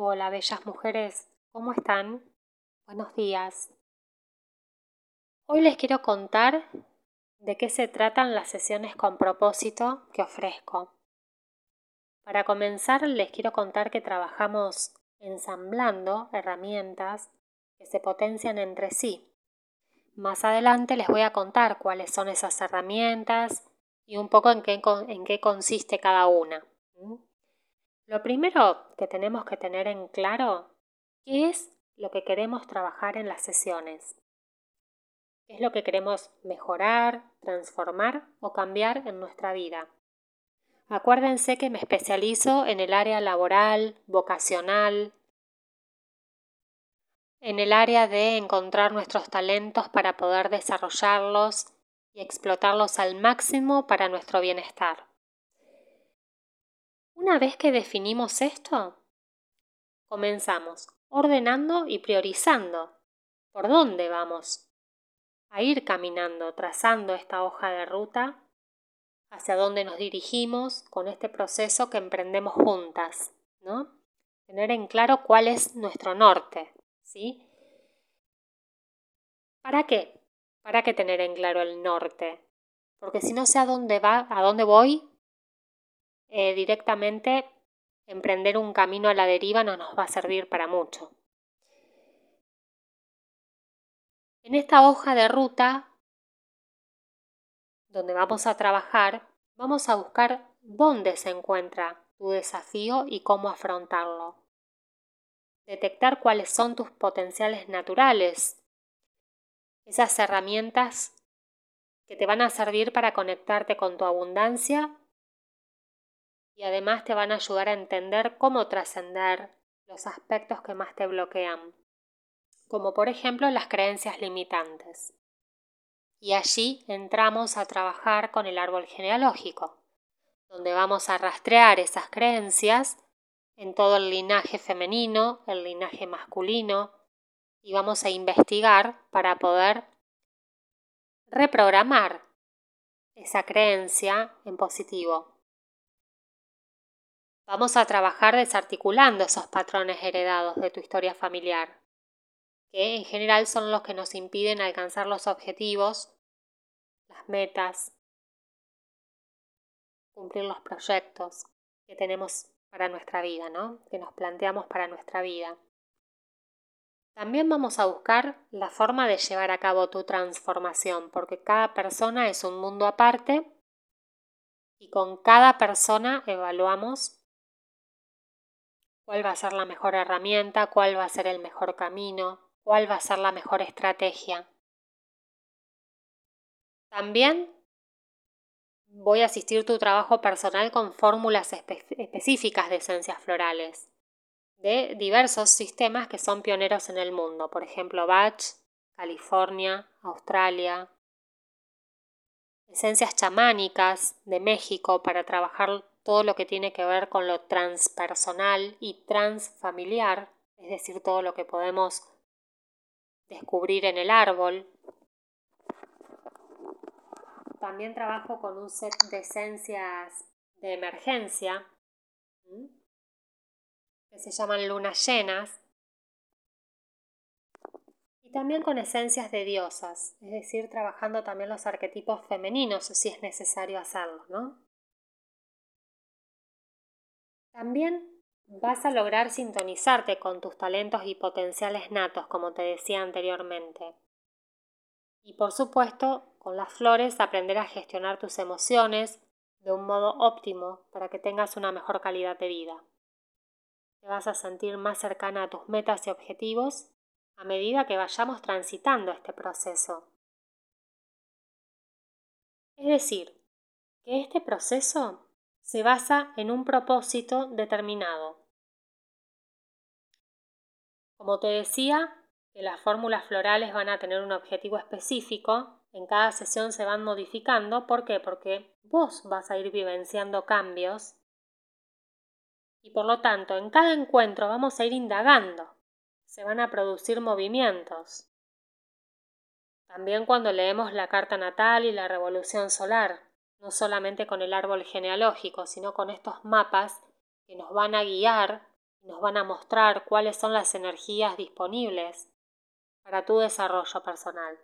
Hola, bellas mujeres, ¿cómo están? Buenos días. Hoy les quiero contar de qué se tratan las sesiones con propósito que ofrezco. Para comenzar, les quiero contar que trabajamos ensamblando herramientas que se potencian entre sí. Más adelante les voy a contar cuáles son esas herramientas y un poco en qué, en qué consiste cada una. Lo primero que tenemos que tener en claro, ¿qué es lo que queremos trabajar en las sesiones? ¿Qué es lo que queremos mejorar, transformar o cambiar en nuestra vida? Acuérdense que me especializo en el área laboral, vocacional, en el área de encontrar nuestros talentos para poder desarrollarlos y explotarlos al máximo para nuestro bienestar. Una vez que definimos esto, comenzamos ordenando y priorizando por dónde vamos a ir caminando, trazando esta hoja de ruta hacia dónde nos dirigimos con este proceso que emprendemos juntas, ¿no? Tener en claro cuál es nuestro norte, ¿sí? ¿Para qué? ¿Para qué tener en claro el norte? Porque si no sé a dónde va, a dónde voy, eh, directamente emprender un camino a la deriva no nos va a servir para mucho. En esta hoja de ruta, donde vamos a trabajar, vamos a buscar dónde se encuentra tu desafío y cómo afrontarlo. Detectar cuáles son tus potenciales naturales, esas herramientas que te van a servir para conectarte con tu abundancia y además te van a ayudar a entender cómo trascender los aspectos que más te bloquean, como por ejemplo las creencias limitantes. Y allí entramos a trabajar con el árbol genealógico, donde vamos a rastrear esas creencias en todo el linaje femenino, el linaje masculino, y vamos a investigar para poder reprogramar esa creencia en positivo. Vamos a trabajar desarticulando esos patrones heredados de tu historia familiar, que en general son los que nos impiden alcanzar los objetivos, las metas, cumplir los proyectos que tenemos para nuestra vida, ¿no? Que nos planteamos para nuestra vida. También vamos a buscar la forma de llevar a cabo tu transformación, porque cada persona es un mundo aparte y con cada persona evaluamos cuál va a ser la mejor herramienta, cuál va a ser el mejor camino, cuál va a ser la mejor estrategia. También voy a asistir tu trabajo personal con fórmulas específicas de esencias florales de diversos sistemas que son pioneros en el mundo, por ejemplo Bach, California, Australia, esencias chamánicas de México para trabajar todo lo que tiene que ver con lo transpersonal y transfamiliar, es decir, todo lo que podemos descubrir en el árbol. También trabajo con un set de esencias de emergencia que se llaman lunas llenas y también con esencias de diosas, es decir, trabajando también los arquetipos femeninos si es necesario hacerlo, ¿no? También vas a lograr sintonizarte con tus talentos y potenciales natos, como te decía anteriormente. Y por supuesto, con las flores aprender a gestionar tus emociones de un modo óptimo para que tengas una mejor calidad de vida. Te vas a sentir más cercana a tus metas y objetivos a medida que vayamos transitando este proceso. Es decir, que este proceso se basa en un propósito determinado. Como te decía, que las fórmulas florales van a tener un objetivo específico, en cada sesión se van modificando. ¿Por qué? Porque vos vas a ir vivenciando cambios y por lo tanto en cada encuentro vamos a ir indagando. Se van a producir movimientos. También cuando leemos la carta natal y la revolución solar, no solamente con el árbol genealógico, sino con estos mapas que nos van a guiar y nos van a mostrar cuáles son las energías disponibles para tu desarrollo personal.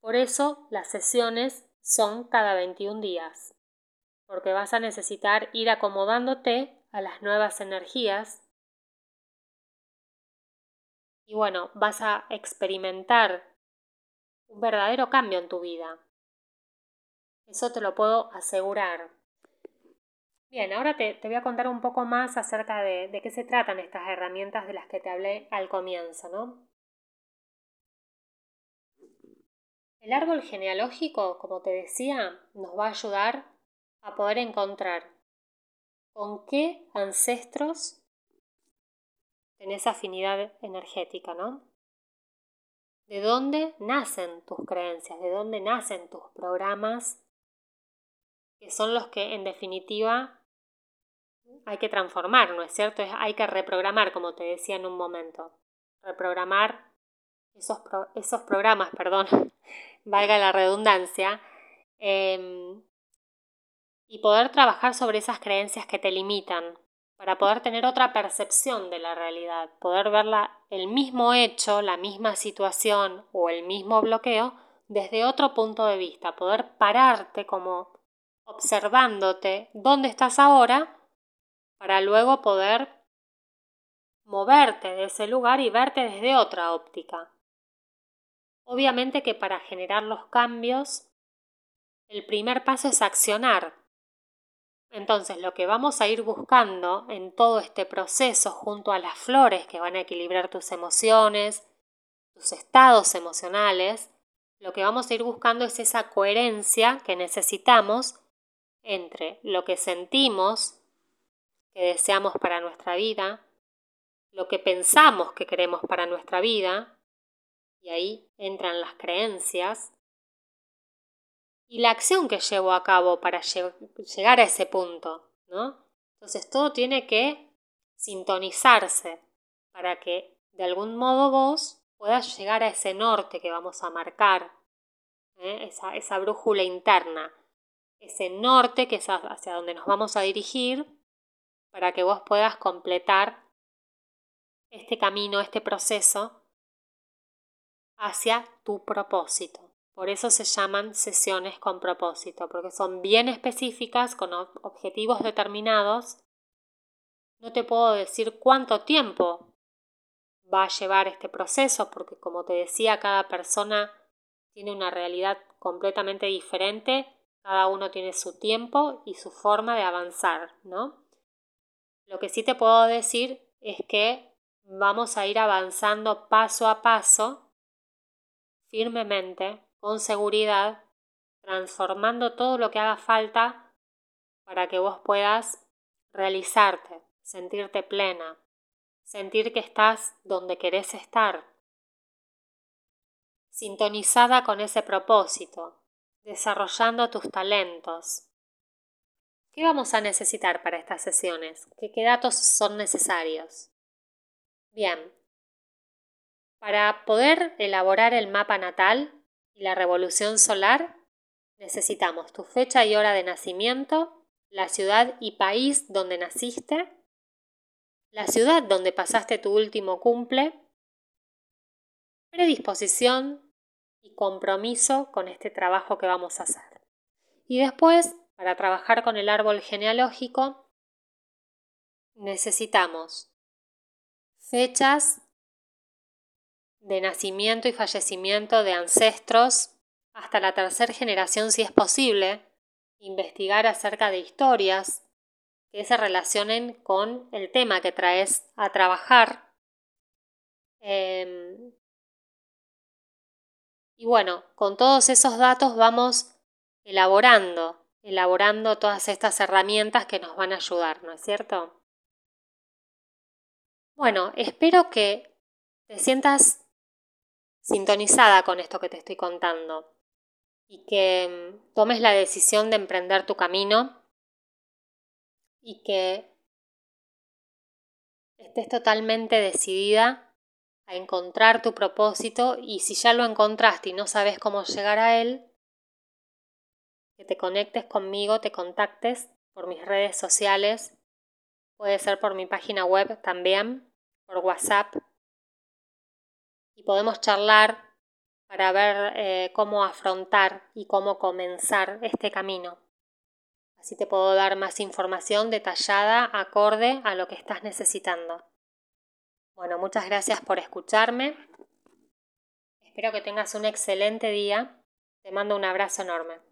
Por eso las sesiones son cada 21 días, porque vas a necesitar ir acomodándote a las nuevas energías y bueno, vas a experimentar un verdadero cambio en tu vida. Eso te lo puedo asegurar. Bien, ahora te, voy a contar un poco más acerca de, de qué se tratan estas herramientas de las que te hablé al comienzo, ¿no? El árbol genealógico, como te decía, nos va a ayudar a poder encontrar con qué ancestros tenés afinidad energética, ¿no? ¿De dónde nacen tus creencias? ¿De dónde nacen tus programas? Que son los que en definitiva hay que transformar, ¿no es cierto? Hay que reprogramar, como te decía en un momento. Reprogramar esos, esos programas, perdón, valga la redundancia, em, y poder trabajar sobre esas creencias que te limitan, para poder tener otra percepción de la realidad, poder ver el mismo hecho, la misma situación o el mismo bloqueo desde otro punto de vista, poder pararte como observándote dónde estás ahora para luego poder moverte de ese lugar y verte desde otra óptica. Obviamente que para generar los cambios, el primer paso es accionar, entonces, lo que vamos a ir buscando en todo este proceso junto a las flores que van a equilibrar tus emociones, tus estados emocionales, lo que vamos a ir buscando es esa coherencia que necesitamos entre lo que sentimos, que deseamos para nuestra vida, lo que pensamos que queremos para nuestra vida, y ahí entran las creencias, y la acción que llevo a cabo para llegar a ese punto, ¿no? Entonces todo tiene que sintonizarse para que de algún modo vos puedas llegar a ese norte que vamos a marcar, ¿eh? esa, esa brújula interna, ese norte que es hacia donde nos vamos a dirigir para que vos puedas completar este camino, este proceso hacia tu propósito. Por eso se llaman sesiones con propósito, porque son bien específicas, con objetivos determinados. No te puedo decir cuánto tiempo va a llevar este proceso, porque como te decía, cada persona tiene una realidad completamente diferente, cada uno tiene su tiempo y su forma de avanzar, ¿no? Lo que sí te puedo decir es que vamos a ir avanzando paso a paso, firmemente, con seguridad, transformando todo lo que haga falta para que vos puedas realizarte, sentirte plena, sentir que estás donde querés estar, sintonizada con ese propósito, desarrollando tus talentos. ¿Qué vamos a necesitar para estas sesiones? ¿Qué, qué datos son necesarios? Bien, para poder elaborar el mapa natal la revolución solar, necesitamos tu fecha y hora de nacimiento, la ciudad y país donde naciste, la ciudad donde pasaste tu último cumple, predisposición y compromiso con este trabajo que vamos a hacer. Y después, para trabajar con el árbol genealógico, necesitamos fechas de nacimiento y fallecimiento de ancestros hasta la tercera generación si es posible, investigar acerca de historias que se relacionen con el tema que traes a trabajar. Em, y bueno, con todos esos datos vamos elaborando, elaborando todas estas herramientas que nos van a ayudar, ¿no es cierto? Bueno, espero que te sientas sintonizada con esto que te estoy contando y que mm, tomes la decisión de emprender tu camino y que estés totalmente decidida a encontrar tu propósito y si ya lo encontraste y no sabes cómo llegar a él, que te conectes conmigo, te contactes por mis redes sociales puede ser por mi página web también, por WhatsApp. Y podemos charlar para ver eh, cómo afrontar y cómo comenzar este camino. Así te puedo dar más información detallada acorde a lo que estás necesitando. Bueno, muchas gracias por escucharme. Espero que tengas un excelente día. Te mando un abrazo enorme.